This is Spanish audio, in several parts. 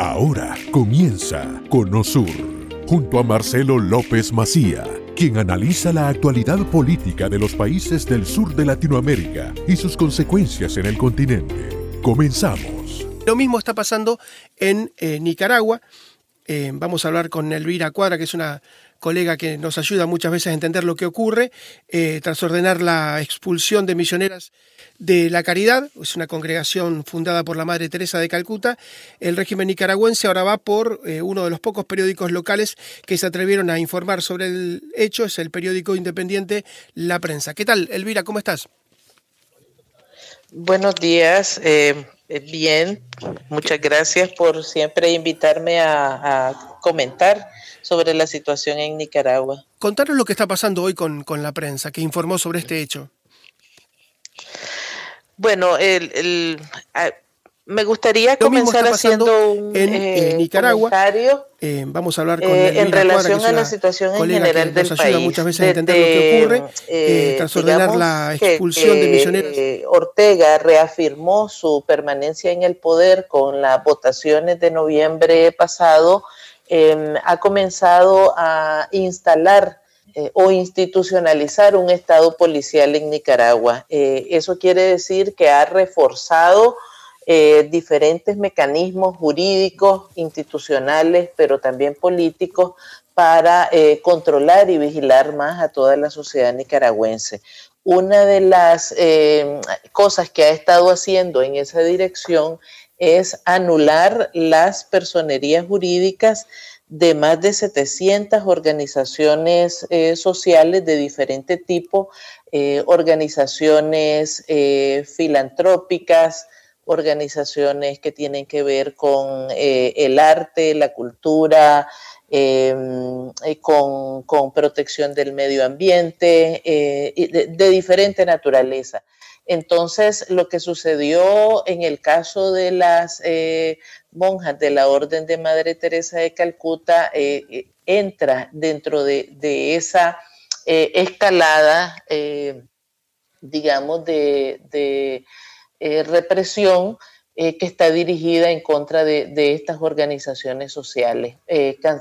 Ahora comienza Conosur, junto a Marcelo López Macía, quien analiza la actualidad política de los países del sur de Latinoamérica y sus consecuencias en el continente. Comenzamos. Lo mismo está pasando en eh, Nicaragua. Eh, vamos a hablar con Elvira Cuadra, que es una colega que nos ayuda muchas veces a entender lo que ocurre, eh, tras ordenar la expulsión de misioneras de la Caridad, es una congregación fundada por la Madre Teresa de Calcuta, el régimen nicaragüense ahora va por eh, uno de los pocos periódicos locales que se atrevieron a informar sobre el hecho, es el periódico independiente La Prensa. ¿Qué tal, Elvira? ¿Cómo estás? Buenos días. Eh, bien, muchas gracias por siempre invitarme a comentar sobre la situación en Nicaragua. Contanos lo que está pasando hoy con, la prensa, que informó sobre este hecho. Bueno, el, me gustaría comenzar haciendo un en, eh, Nicaragua. Eh, vamos a hablar con eh, en relación a la situación en general del país. muchas veces a entender lo que ocurre tras ordenar la expulsión de misioneros. Ortega reafirmó su permanencia en el poder con las votaciones de noviembre pasado Em, ha comenzado a instalar eh, o institucionalizar un Estado policial en Nicaragua. Eh, eso quiere decir que ha reforzado eh, diferentes mecanismos jurídicos, institucionales, pero también políticos para controlar y vigilar más a toda la sociedad nicaragüense. Una de las cosas que ha estado haciendo en esa dirección es anular las personerías jurídicas de más de 700 organizaciones eh, sociales de diferente tipo, eh, organizaciones eh, filantrópicas, organizaciones que tienen que ver con el arte, la cultura, em, con, protección del medio ambiente, de, de diferente naturaleza. Entonces, lo que sucedió en el caso de las eh, monjas de la Orden de Madre Teresa de Calcuta eh, eh, entra dentro de, esa escalada, digamos, de, represión que está dirigida en contra de, estas organizaciones sociales.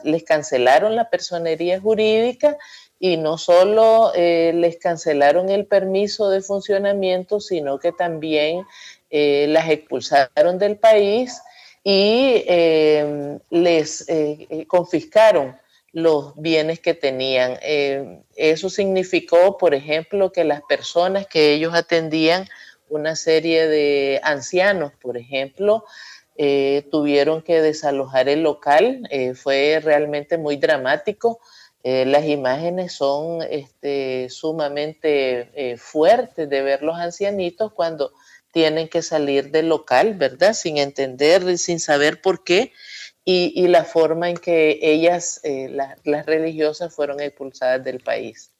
les cancelaron la personería jurídica y no solo eh, les cancelaron el permiso de funcionamiento, sino que también eh, las expulsaron del país y eh, les confiscaron los bienes que tenían. eso significó, por ejemplo, que las personas que ellos atendían, una serie de ancianos, por ejemplo, tuvieron que desalojar el local. fue realmente muy dramático eh, las imágenes son este, sumamente eh, fuertes de ver los ancianitos cuando tienen que salir del local, ¿verdad? Sin entender, sin saber por qué y, la forma en que ellas, eh, las religiosas, fueron expulsadas del país.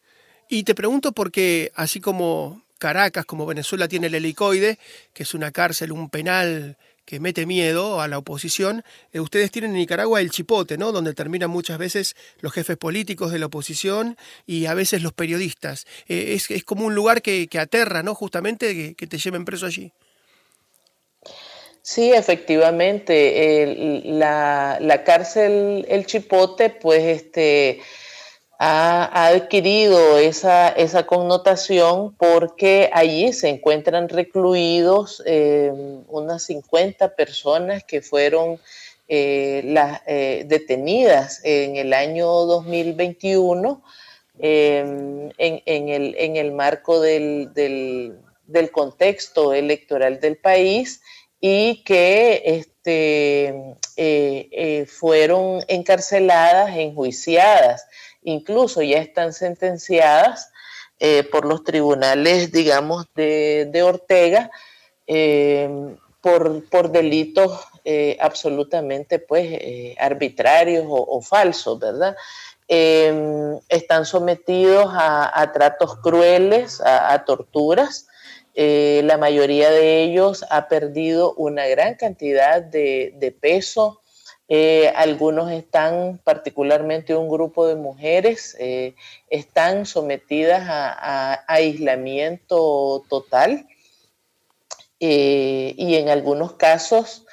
Y te pregunto porque así como Caracas, como Venezuela tiene el helicoide, que es una cárcel, un penal que mete miedo a la oposición. Eh, ustedes tienen en Nicaragua el chipote, ¿no? Donde terminan muchas veces los jefes políticos de la oposición y a veces los periodistas. Eh, es, como un lugar que, aterra, ¿no? Justamente que, te lleven preso allí. Sí, efectivamente. la, la, cárcel El Chipote, pues, este ha, adquirido esa, esa, connotación porque allí se encuentran recluidos eh, unas 50 personas que fueron eh, las, eh, detenidas en el año 2021 en, en, el, en, el, marco del, del, contexto electoral del país y que este, fueron encarceladas, enjuiciadas incluso ya están sentenciadas eh, por los tribunales, digamos, de, Ortega eh, por, delitos eh, absolutamente, pues, arbitrarios o, falsos, ¿verdad? están sometidos a, tratos crueles, a, torturas. la mayoría de ellos ha perdido una gran cantidad de, de peso, eh, algunos están, particularmente un grupo de mujeres, eh, están sometidas a, aislamiento total eh, y en algunos casos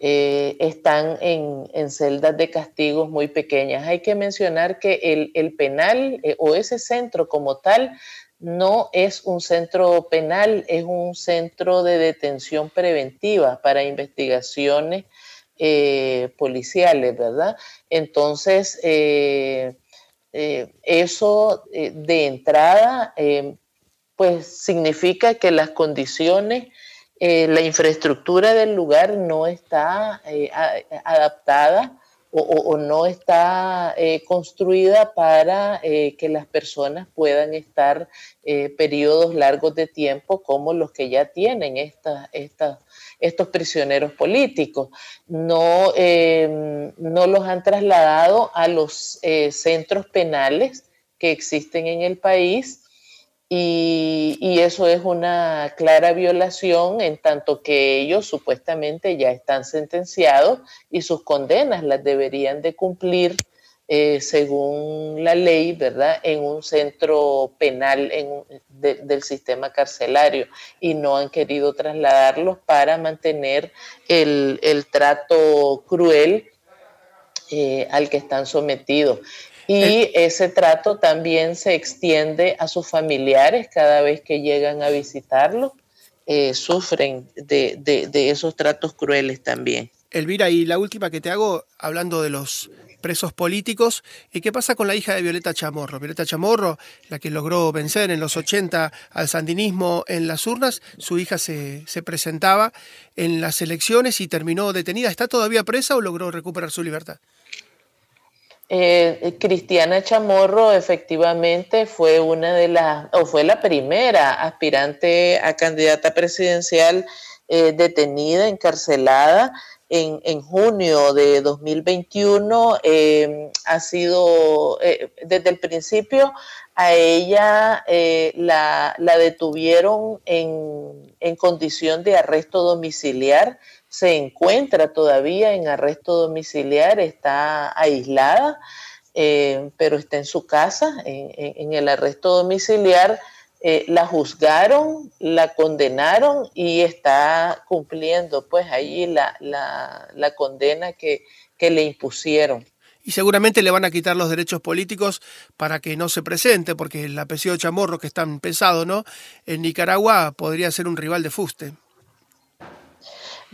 están en, celdas de castigos muy pequeñas. Hay que mencionar que el, penal o ese centro como tal no es un centro penal, es un centro de detención preventiva para investigaciones eh, policiales, ¿verdad? Entonces, eso de entrada, pues significa que las condiciones eh, la infraestructura del lugar no está eh, adaptada o, no está eh, construida para que las personas puedan estar periodos largos de tiempo como los que ya tienen estos prisioneros políticos. No, no los han trasladado a los centros penales que existen en el país y, eso es una clara violación en tanto que ellos supuestamente ya están sentenciados y sus condenas las deberían de cumplir eh, según la ley, ¿verdad? En un centro penal del sistema carcelario y no han querido trasladarlos para mantener el, trato cruel eh, al que están sometidos. Y ese trato también se extiende a sus familiares cada vez que llegan a visitarlo. Eh, sufren de, esos tratos crueles también. Elvira, y la última que te hago, hablando de los presos políticos. ¿Y qué pasa con la hija de Violeta Chamorro? Violeta Chamorro, la que logró vencer en los 80 al sandinismo en las urnas, su hija se, se presentaba en las elecciones y terminó detenida. ¿Está todavía presa o logró recuperar su libertad? Eh, Cristiana Chamorro efectivamente fue una de las, o fue la primera aspirante a candidata presidencial eh, detenida, encarcelada en, junio de 2021. Em, ha sido, eh, desde el principio, a ella la, la, detuvieron en, en condición de arresto domiciliar se encuentra todavía en arresto domiciliar, está aislada, eh, pero está en su casa, en, el arresto domiciliar. Eh, la juzgaron, la condenaron y está cumpliendo pues ahí la, la, condena que, que le impusieron y seguramente le van a quitar los derechos políticos para que no se presente, porque el apellido Chamorro, que es tan pesado, ¿no? En Nicaragua podría ser un rival de Fuste.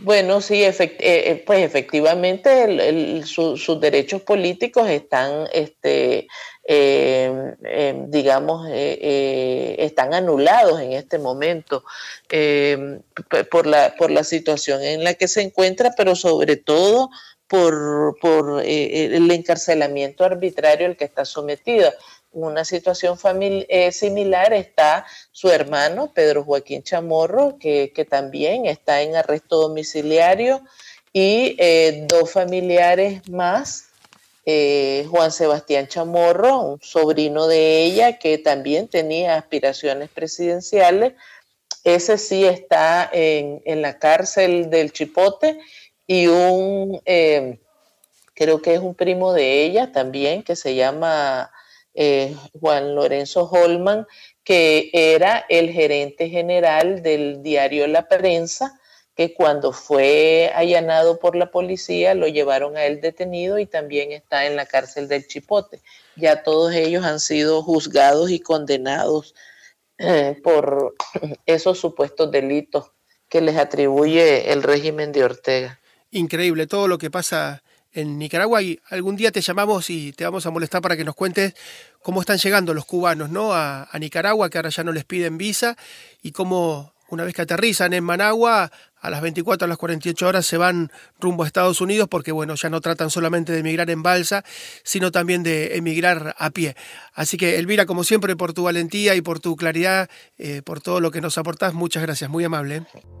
Bueno, sí, eh, eh, pues efectivamente sus derechos políticos están, este, em, em, digamos, eh, están anulados en este momento em, por, la, por la situación en la que se encuentra, pero sobre todo por, por el encarcelamiento arbitrario al que está sometida una situación eh, similar está su hermano, Pedro Joaquín Chamorro, que, también está en arresto domiciliario, y eh, dos familiares más, eh, Juan Sebastián Chamorro, un sobrino de ella, que también tenía aspiraciones presidenciales. Ese sí está en, en la cárcel del Chipote, y un, creo que es un primo de ella también, que se llama eh, Juan Lorenzo Holman, que era el gerente general del diario La Prensa, que cuando fue allanado por la policía lo llevaron a él detenido y también está en la cárcel del Chipote. Ya todos ellos han sido juzgados y condenados eh, por esos supuestos delitos que les atribuye el régimen de Ortega. Increíble todo lo que pasa en Nicaragua y algún día te llamamos y te vamos a molestar para que nos cuentes cómo están llegando los cubanos ¿no? a, Nicaragua, que ahora ya no les piden visa, y cómo una vez que aterrizan en Managua, a las 24 a las 48 horas se van rumbo a Estados Unidos porque bueno, ya no tratan solamente de emigrar en balsa, sino también de emigrar a pie. Así que Elvira, como siempre, por tu valentía y por tu claridad, eh, por todo lo que nos aportás, muchas gracias, muy amable. ¿eh?